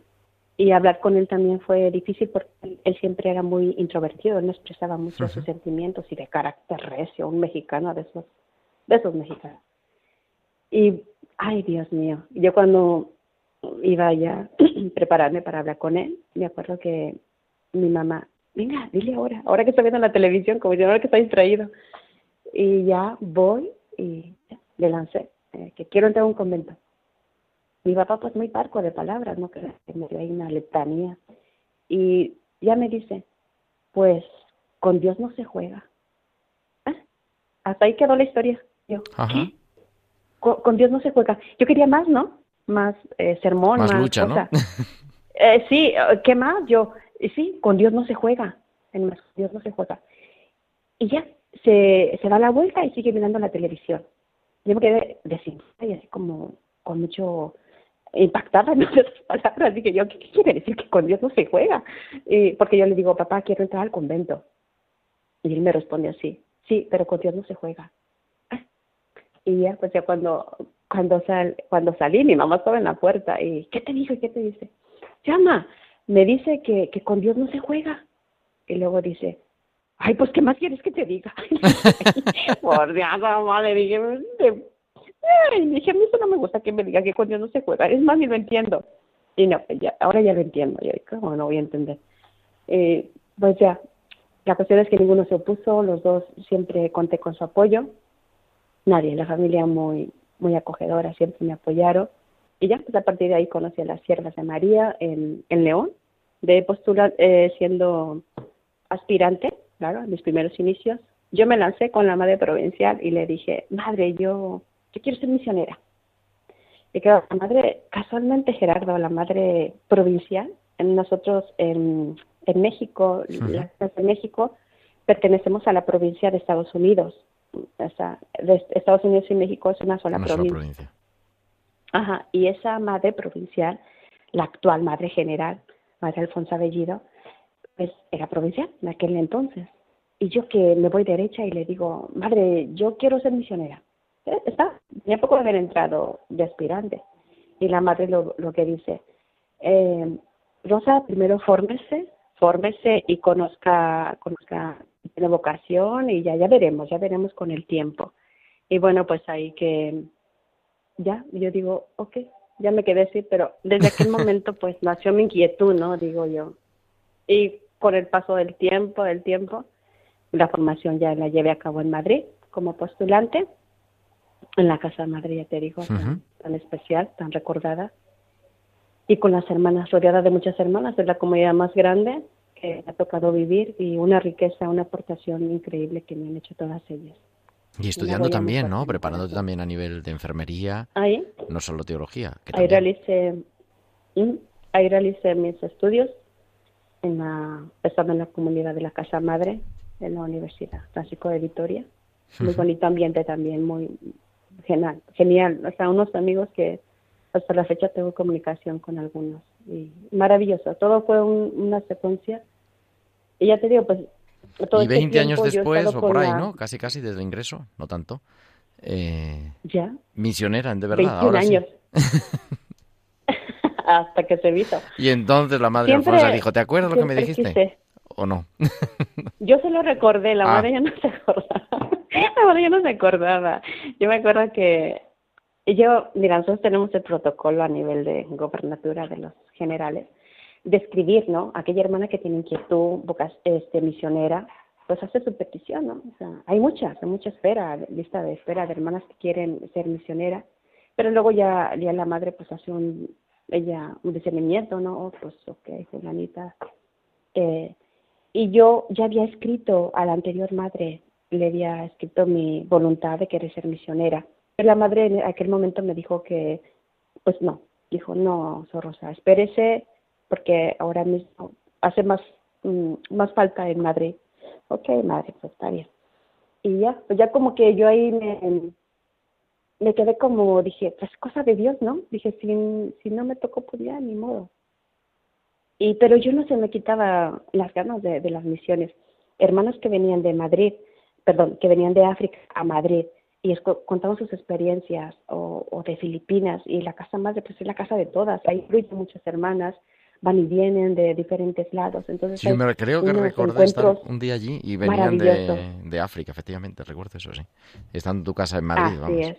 y hablar con él también fue difícil porque él siempre era muy introvertido, él no expresaba mucho sus sentimientos y de carácter recio, un mexicano de esos, de esos mexicanos. Y, ay Dios mío, yo cuando iba ya a [clears throat] prepararme para hablar con él, me acuerdo que mi mamá, venga, dile ahora, ahora que está viendo la televisión, como yo ahora que está distraído. Y ya voy y le lancé, eh, que quiero entrar a un convento. Mi papá pues muy parco de palabras, ¿no? Que me dio ahí una letanía. Y ya me dice, pues con Dios no se juega. ¿Eh? Hasta ahí quedó la historia. Yo. Con, Dios no se juega. Yo quería más, ¿no? Más eh, sermón, más, lucha, ¿no? [laughs] eh, sí, ¿qué más? Yo, sí, con Dios no se juega. En más, con Dios no se juega. Y ya, se, se da la vuelta y sigue mirando la televisión. Yo me quedé desinflada y así como con mucho impactada [laughs] en esas palabras. Dije yo, ¿qué, quiere decir que con Dios no se juega? Y, porque yo le digo, papá, quiero entrar al convento. Y él me responde así, sí, pero con Dios no se juega. [laughs] Y ya, pues ya cuando, cuando, sal, cuando salí, mi mamá estaba en la puerta y, ¿qué te dijo? ¿Qué te dice? Llama, me dice que, que con Dios no se juega. Y luego dice, ay, pues, ¿qué más quieres que te diga? [laughs] Por Dios, madre, dije, Ay, dije, a mí eso no me gusta que me diga que con Dios no se juega. Es más, ni lo entiendo. Y no, ya, ahora ya lo entiendo. Yo, ¿cómo no voy a entender? Eh, pues ya, la cuestión es que ninguno se opuso, los dos siempre conté con su apoyo. Nadie, la familia muy, muy acogedora, siempre me apoyaron. Y ya, pues a partir de ahí conocí a las siervas de María en, en León, de postular eh, siendo aspirante, claro, mis primeros inicios. Yo me lancé con la madre provincial y le dije, madre, yo yo quiero ser misionera. Y claro, la madre, casualmente Gerardo, la madre provincial, nosotros en, en México, de México, pertenecemos a la provincia de Estados Unidos. O sea, de Estados Unidos y México es una sola provincia. Ajá, y esa madre provincial, la actual madre general, madre Alfonso Bellido, pues era provincial en aquel entonces. Y yo que me voy derecha y le digo, madre, yo quiero ser misionera. Eh, está, tenía poco de haber entrado de aspirante. Y la madre lo, lo que dice, eh, Rosa, primero fórmese, fórmese y conozca, conozca la vocación y ya, ya veremos, ya veremos con el tiempo. Y bueno, pues ahí que ya, yo digo, ok, ya me quedé así, pero desde aquel [laughs] momento pues nació mi inquietud, ¿no? Digo yo. Y con el paso del tiempo, del tiempo, la formación ya la llevé a cabo en Madrid como postulante en la Casa Madre, ya te digo, tan, especial, tan recordada. Y con las hermanas, rodeada de muchas hermanas, es la comunidad más grande que ha tocado vivir y una riqueza, una aportación increíble que me han hecho todas ellas. Y estudiando también, ¿no? Preparándote también a nivel de enfermería, ahí, no solo teología. ahí, realicé, ahí realicé mis estudios, en la, estando en la comunidad de la Casa Madre, en la Universidad Francisco de Vitoria. Muy bonito ambiente también, muy genial, genial. O sea, unos amigos que hasta la fecha tengo comunicación con algunos. Y maravilloso. Todo fue una secuencia. Y ya te digo, pues. Todo y 20 este años después, o por ahí, ¿no? Casi, casi desde el ingreso, no tanto. Eh, ya. Misionera, de verdad. ahora años. [laughs] hasta que se visto. Y entonces la madre Alfonso dijo: ¿Te acuerdas lo que me dijiste? ¿O no? Yo se lo recordé, la ah. madre ya no se acordaba. La yo no se acordaba. Yo me acuerdo que yo, mira, nosotros tenemos el protocolo a nivel de gobernatura de los generales de escribir, ¿no? Aquella hermana que tiene inquietud, este, misionera, pues hace su petición, ¿no? O sea, hay muchas, hay mucha espera, lista de espera de hermanas que quieren ser misioneras, pero luego ya, ya la madre pues hace un, ella, un discernimiento, ¿no? Oh, pues, ok, fulanita. Eh, y yo ya había escrito a la anterior madre, le había escrito mi voluntad de querer ser misionera. Pero la madre en aquel momento me dijo que, pues no, dijo, no, Sorrosa, espérese, porque ahora mismo hace más, mm, más falta en Madrid ok, madre, pues está bien. Y ya, pues ya como que yo ahí me, quedé como, dije, pues cosa de Dios, ¿no? Dije, si, si no me tocó, pues ya, ni modo. Y, pero yo no se me quitaba las ganas de las misiones. Hermanos que venían de Madrid, perdón, que venían de África a Madrid y contaban sus experiencias, o, o, de Filipinas, y la casa madre, pues es la casa de todas, ahí incluyen muchas hermanas, van y vienen de diferentes lados. Entonces, sí, me creo que recordé estar un día allí y venían de, de, África, efectivamente, recuerdo eso, sí. Estando en tu casa en Madrid, así Es.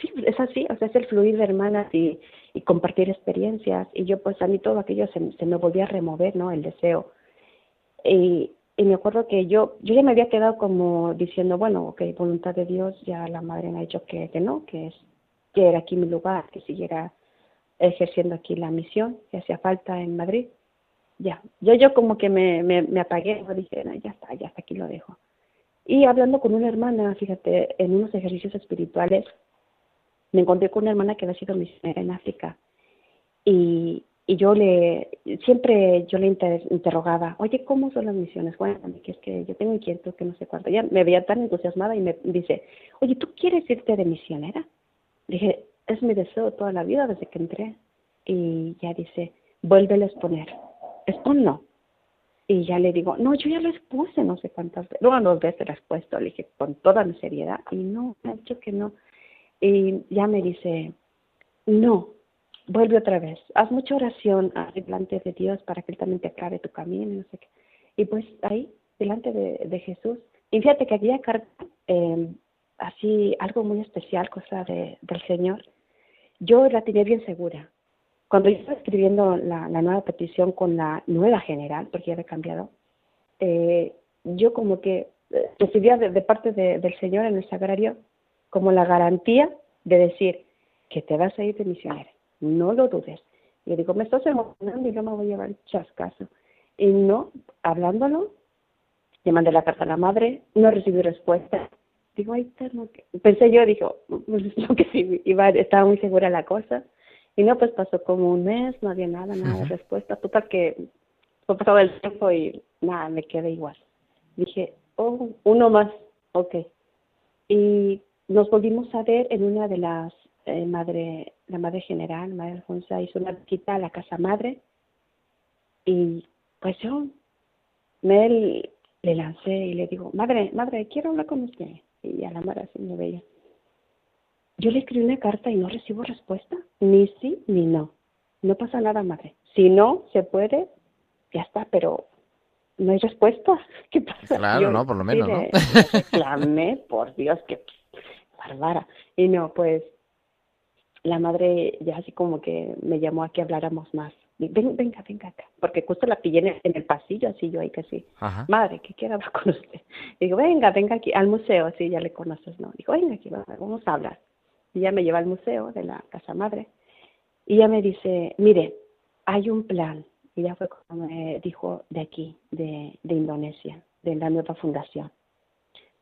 Sí, es así, o sea, es el fluir de hermanas y, y, compartir experiencias. Y yo, pues a mí todo aquello se, se me volvía a remover, ¿no? El deseo. Y, y me acuerdo que yo, yo ya me había quedado como diciendo, bueno, ok, voluntad de Dios, ya la madre me ha dicho que, que no, que, es, que era aquí mi lugar, que siguiera ejerciendo aquí la misión que hacía falta en Madrid. Ya, yo, yo como que me, me, me apagué, dije, ya está, ya hasta aquí lo dejo. Y hablando con una hermana, fíjate, en unos ejercicios espirituales, me encontré con una hermana que había sido misionera en África. Y, y yo le, siempre yo le interrogaba, oye, ¿cómo son las misiones? Bueno, que es que yo tengo inquietud, que no sé cuánto. Ya me veía tan entusiasmada y me dice, oye, ¿tú quieres irte de misionera? Dije, es mi deseo toda la vida desde que entré. Y ya dice, vuelve a exponer. no Y ya le digo, no, yo ya lo expuse no sé cuántas veces. Luego dos veces lo he expuesto, le dije con toda mi seriedad. Y no, me ha dicho que no. Y ya me dice, no, vuelve otra vez. Haz mucha oración delante de Dios para que Él también te aclare tu camino. No sé qué. y pues ahí, delante de, de Jesús. Y fíjate que aquella carta, eh, así, algo muy especial, cosa de, del Señor, yo la tenía bien segura. Cuando yo estaba escribiendo la, nueva petición con la nueva general, porque ya había cambiado, eh, yo como que eh, recibía de, parte del Señor en el sagrario como la garantía de decir que te vas a ir de misionera, no lo dudes. Y digo, me estás emocionando y yo me voy a llevar chascazo. Y no, hablándolo, le mandé la carta a la madre, no recibí respuesta, digo, ay, pensé yo, dijo, pues [laughs] que sí, iba, estaba muy segura la cosa. Y no, pues pasó como un mes, no había nada, nada de respuesta. Total que fue pasado el tiempo y nada, me quedé igual. Dije, oh, uno más, ok. Y nos volvimos a ver en una de las, eh, madre, la madre general, madre Alfonso, hizo una visita a la casa madre. Y pues yo me le lancé y le digo, madre, madre, quiero hablar con usted y a la mar así me veía. Yo le escribí una carta y no recibo respuesta, ni sí ni no. No pasa nada, madre. Si no se puede, ya está, pero no hay respuesta. [laughs] ¿Qué pasa? Claro, no, por lo menos, ¿no? Reclamé, por Dios, qué bárbara. Y no, pues la madre ya así como que me llamó a que habláramos más ven, venga, venga acá, porque justo la pillé en el, pasillo, así yo ahí casi, madre, ¿qué quiere hablar con usted? digo, venga, venga aquí, al museo, así ya le conoces, ¿no? Digo, venga aquí, vamos a hablar. Y ya me lleva al museo de la casa madre, y ella me dice, mire, hay un plan, y ya fue como me dijo de aquí, de, de Indonesia, de la nueva fundación.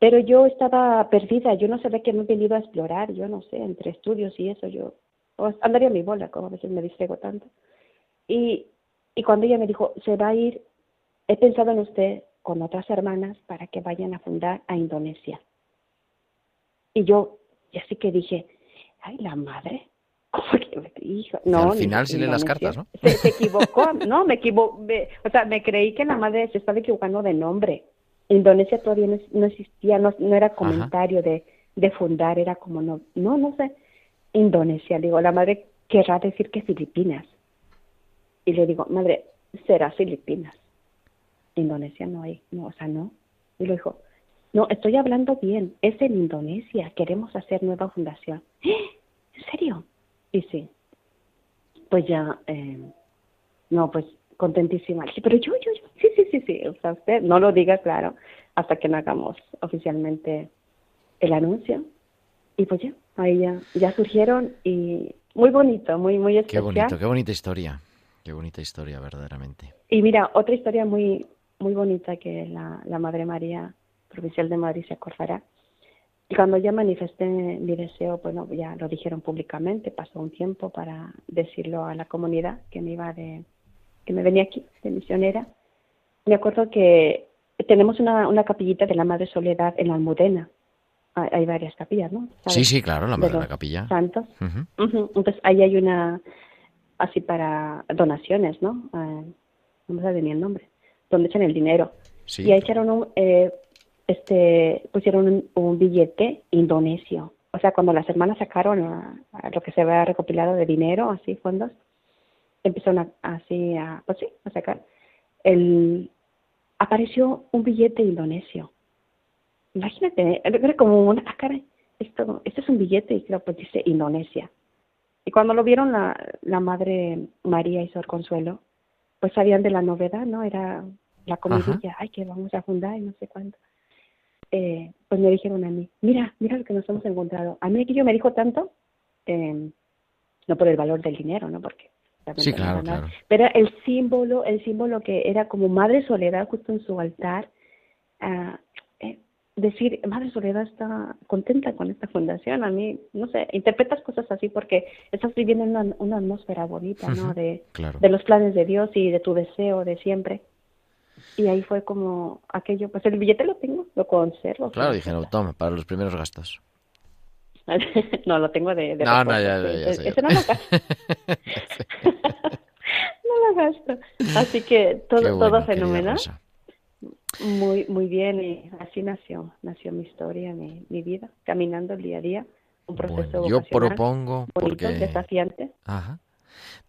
Pero yo estaba perdida, yo no sabía que me he venido a explorar, yo no sé, entre estudios y eso, yo andaría a mi bola, como a veces me distraigo tanto. Y, y cuando ella me dijo, se va a ir, he pensado en usted con otras hermanas para que vayan a fundar a Indonesia. Y yo, y así que dije, ay, la madre, no, al final sí leen las cartas, ¿no? Se, equivocó, no, me equivocó, o sea, me creí que la madre se estaba equivocando de nombre. Indonesia todavía no, existía, no, no, era comentario de, de fundar, era como, no, no, no sé, Indonesia, digo, la madre querrá decir que Filipinas. Y le digo, madre, será Filipinas. Indonesia no hay, no, o sea, no. Y le dijo, no, estoy hablando bien, es en Indonesia, queremos hacer nueva fundación. ¿Eh? [gasps] ¿En serio? Y sí, pues ya, eh, no, pues contentísima. Le dije, pero yo, yo, yo, sí, sí, sí, sí. O sea, usted no lo diga, claro, hasta que no hagamos oficialmente el anuncio. Y pues ya, ahí ya, ya surgieron y muy bonito, muy, muy Qué especial. bonito, qué bonita historia. Qué bonita historia, verdaderamente. Y mira, otra historia muy, muy bonita que la, la Madre María Provincial de Madrid se acordará. Y cuando ya manifesté mi deseo, bueno, ya lo dijeron públicamente, pasó un tiempo para decirlo a la comunidad que me iba de, que me venía aquí, de misionera. Me acuerdo que tenemos una, una capillita de la Madre Soledad en la Almudena. Hay, hay varias capillas, ¿no? ¿Sabes? Sí, sí, claro, la madre de la capilla. Santos. Entonces ahí hay una, así para donaciones, ¿no? Eh, no me ni el nombre, donde echan el dinero. Sí. Y ahí echaron un, eh, este, pusieron un, un billete indonesio. O sea, cuando las hermanas sacaron a- a lo que se había recopilado de dinero, así, fondos, empezaron a, así a, pues sí, a sacar. El, apareció un billete indonesio. Imagínate, era como una, ah, caray, esto, este es un billete y creo pues dice Indonesia. Y cuando lo vieron la, la madre María y Sor Consuelo, pues sabían de la novedad, ¿no? Era la comidilla, ay, que vamos a fundar y no sé cuánto. Eh, pues me dijeron a mí, mira, mira lo que nos hemos encontrado. A mí aquello me dijo tanto, eh, no por el valor del dinero, ¿no? Porque Sí, no claro, claro. Pero el símbolo, el símbolo que era como Madre Soledad justo en su altar, eh, decir, Madre Soledad está contenta con esta fundación, a mí, no sé, interpretas cosas así porque estás viviendo una, una atmósfera bonita, ¿no? De, Claro. de los planes de Dios y de tu deseo de siempre. Y ahí fue como aquello, pues el billete lo tengo, lo conservo. Claro, dijeron, toma, para los primeros gastos. [laughs] no, lo tengo de, de No, no, ya, ya. Ese no lo gasto. [laughs] [laughs] no lo gasto. Así que todo, todo fenomenal. Muy, muy bien, y así nació, nació mi historia, mi, mi vida, caminando el día a día, un proceso Bueno, yo propongo, bonito, porque... desafiante. Ajá.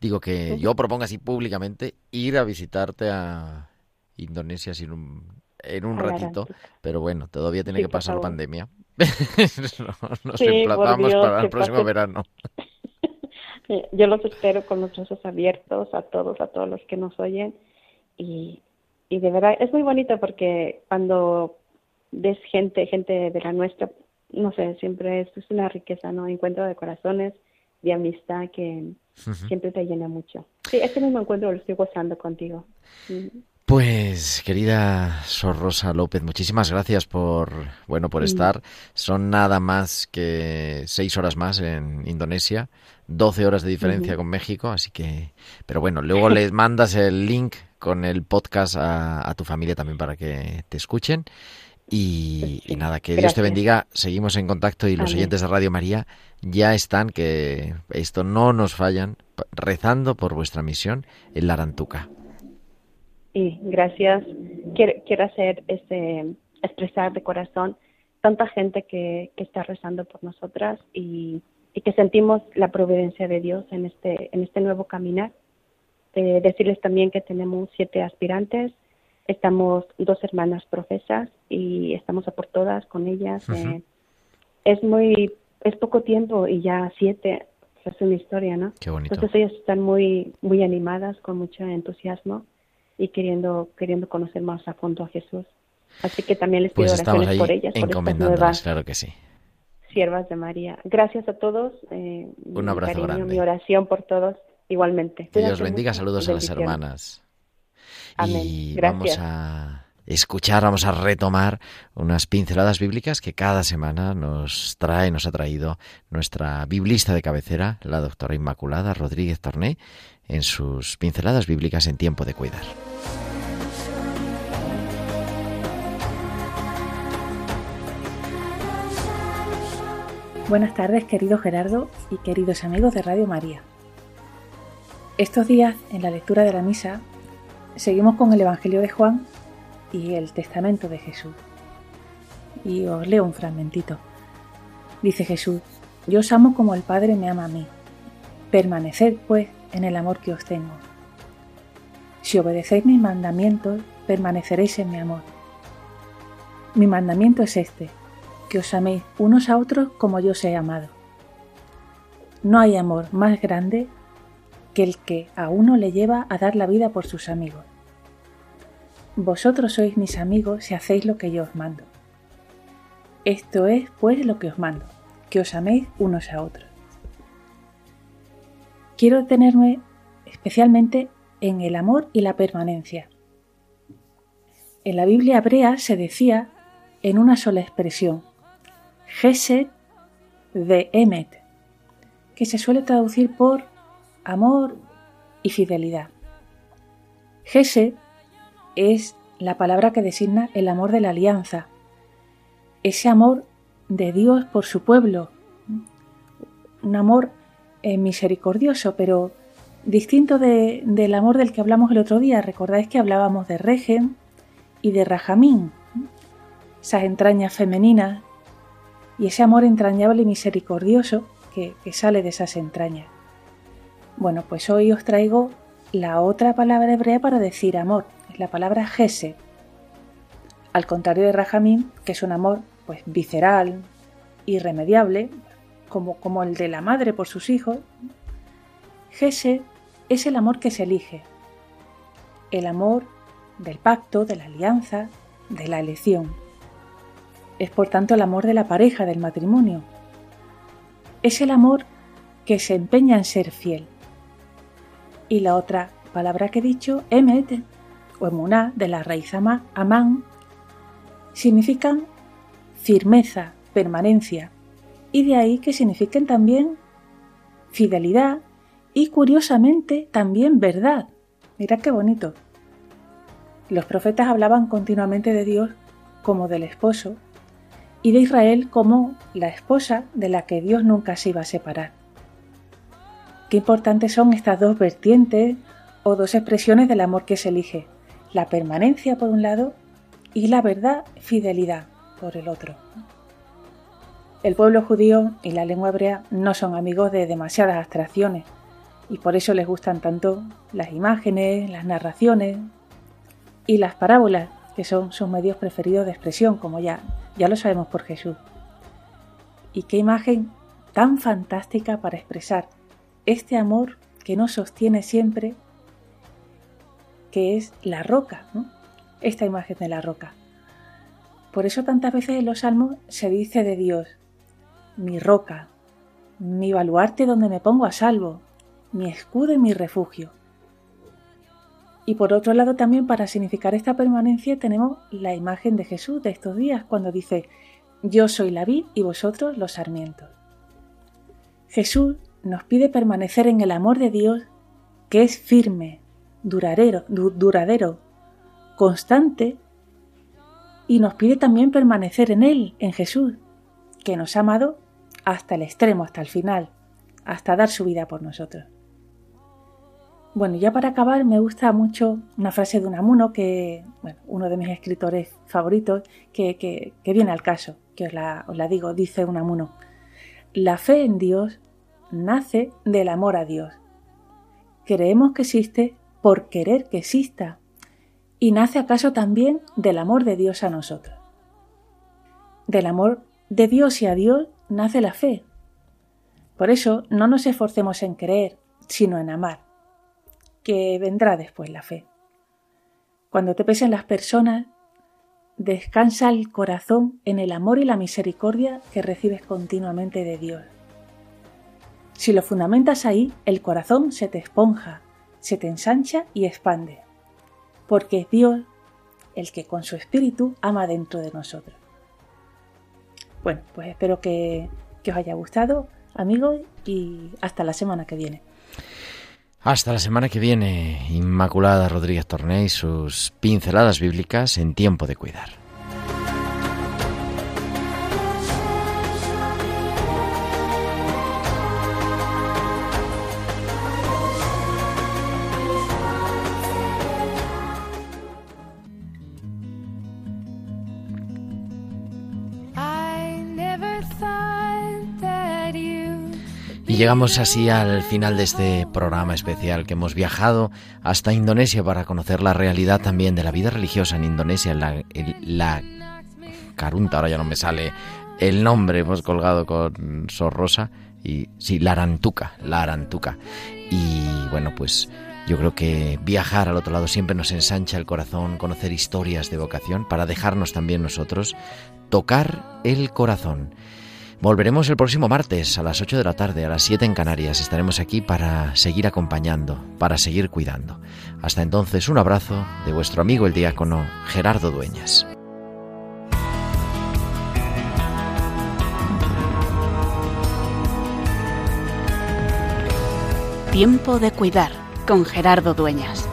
Digo que yo propongo así públicamente ir a visitarte a Indonesia sin un, en un ratito, pero bueno, todavía tiene Sí, que pasar la pandemia. [laughs] No- Nos Sí, emplazamos Dios, para el próximo pase. verano. [laughs] Yo los espero con los brazos abiertos a todos, a todos los que nos oyen. Y, y de verdad es muy bonito porque cuando ves gente, gente de la nuestra, no sé, siempre es, es una riqueza, ¿no? Encuentro de corazones, de amistad que siempre te llena mucho. Sí, este mismo encuentro lo estoy gozando contigo. Mm. Pues, querida Sor Rosa López, muchísimas gracias por, bueno, por Mm. estar. Son nada más que seis horas más en Indonesia, 12 horas de diferencia con México, así que, pero bueno, luego [laughs] les mandas el link con el podcast a, a tu familia también para que te escuchen. Y, nada, que Dios te bendiga. Seguimos en contacto y los Amén. oyentes de Radio María ya están, que esto no nos fallan, rezando por vuestra misión en la Arantuca. Y gracias. Quiero, quiero hacer este, expresar de corazón tanta gente que, que está rezando por nosotras y, y que sentimos la providencia de Dios en este, en este nuevo caminar. Eh, decirles también que tenemos siete aspirantes, estamos dos hermanas profesas y estamos a por todas con ellas. Eh, es muy, es poco tiempo y ya siete, es una historia, ¿no? Qué bonito. Entonces ellas están muy, muy animadas, con mucho entusiasmo y queriendo, queriendo conocer más a fondo a Jesús. Así que también les pido Pues oraciones ahí por ellas, por estas nuevas claro que sí. siervas de María. Gracias a todos. eh, Un abrazo cariño, grande. Mi oración por todos, igualmente. Que Dios bendiga, saludos a las hermanas. Amén. Y Gracias. vamos a escuchar, vamos a retomar unas pinceladas bíblicas que cada semana nos trae, nos ha traído nuestra biblista de cabecera, la doctora Inmaculada Rodríguez Torné, en sus pinceladas bíblicas en tiempo de cuidar. Buenas tardes, querido Gerardo y queridos amigos de Radio María. Estos días, en la lectura de la misa, seguimos con el Evangelio de Juan y el Testamento de Jesús. Y os leo un fragmentito. Dice Jesús, yo os amo como el Padre me ama a mí. Permaneced, pues, en el amor que os tengo. Si obedecéis mis mandamientos, permaneceréis en mi amor. Mi mandamiento es este, que os améis unos a otros como yo os he amado. No hay amor más grande que el que a uno le lleva a dar la vida por sus amigos. Vosotros sois mis amigos si hacéis lo que yo os mando. Esto es, pues, lo que os mando, que os améis unos a otros. Quiero detenerme especialmente en el amor y la permanencia. En la Biblia hebrea se decía en una sola expresión, Gesed de Emet, que se suele traducir por amor y fidelidad. Gesed es la palabra que designa el amor de la alianza, ese amor de Dios por su pueblo, un amor eh, misericordioso, pero distinto del amor del que hablamos el otro día. Recordáis que hablábamos de Regen y de Rajamín, esas entrañas femeninas y ese amor entrañable y misericordioso que, que sale de esas entrañas. Bueno, pues hoy os traigo la otra palabra hebrea para decir amor, la palabra Gesed. Al contrario de Rajamín, que es un amor pues visceral, irremediable, como, como el de la madre por sus hijos, Gesed es el amor que se elige, el amor del pacto, de la alianza, de la elección. Es por tanto el amor de la pareja, del matrimonio. Es el amor que se empeña en ser fiel. Y la otra palabra que he dicho, emet o emuná, de la raíz amán, significan firmeza, permanencia, y de ahí que signifiquen también fidelidad y curiosamente también verdad. Mira qué bonito. Los profetas hablaban continuamente de Dios como del esposo y de Israel como la esposa de la que Dios nunca se iba a separar. Qué importantes son estas dos vertientes o dos expresiones del amor que se elige, la permanencia por un lado y la verdad, fidelidad por el otro. El pueblo judío y la lengua hebrea no son amigos de demasiadas abstracciones y por eso les gustan tanto las imágenes, las narraciones y las parábolas, que son sus medios preferidos de expresión, como ya, ya lo sabemos por Jesús. Y qué imagen tan fantástica para expresar este amor que nos sostiene siempre, que es la roca, esta imagen de la roca. Por eso tantas veces en los salmos se dice de Dios, mi roca, mi baluarte donde me pongo a salvo, mi escudo y mi refugio. Y por otro lado también para significar esta permanencia tenemos la imagen de Jesús de estos días cuando dice, yo soy la vid y vosotros los sarmientos. Jesús nos pide permanecer en el amor de Dios que es firme, duradero, constante y nos pide también permanecer en Él, en Jesús, que nos ha amado hasta el extremo, hasta el final, hasta dar su vida por nosotros. Bueno, ya para acabar me gusta mucho una frase de Unamuno, que, bueno, uno de mis escritores favoritos, que, que, viene al caso, que os la, os la digo, dice Unamuno. La fe en Dios nace del amor a Dios. Creemos que existe por querer que exista y nace acaso también del amor de Dios a nosotros. Del amor de Dios y a Dios nace la fe. Por eso no nos esforcemos en creer, sino en amar, que vendrá después la fe. Cuando te pesen las personas, descansa el corazón en el amor y la misericordia que recibes continuamente de Dios. Si lo fundamentas ahí, el corazón se te esponja, se te ensancha y expande porque es Dios el que con su espíritu ama dentro de nosotros. Bueno, pues espero que, os haya gustado, amigos, y hasta la semana que viene. Hasta la semana que viene, Inmaculada Rodríguez Torné y sus pinceladas bíblicas en tiempo de cuidar. Y llegamos así al final de este programa especial que hemos viajado hasta Indonesia para conocer la realidad también de la vida religiosa en Indonesia, la, la Carunta, ahora ya no me sale el nombre, hemos colgado con Sor Rosa Y sí, la arantuca, la arantuca. Y bueno, pues yo creo que viajar al otro lado siempre nos ensancha el corazón, conocer historias de vocación para dejarnos también nosotros tocar el corazón. Volveremos el próximo martes a las 8 de la tarde, a las 7 en Canarias. Estaremos aquí para seguir acompañando, para seguir cuidando. Hasta entonces, un abrazo de vuestro amigo el diácono Gerardo Dueñas. Tiempo de cuidar con Gerardo Dueñas.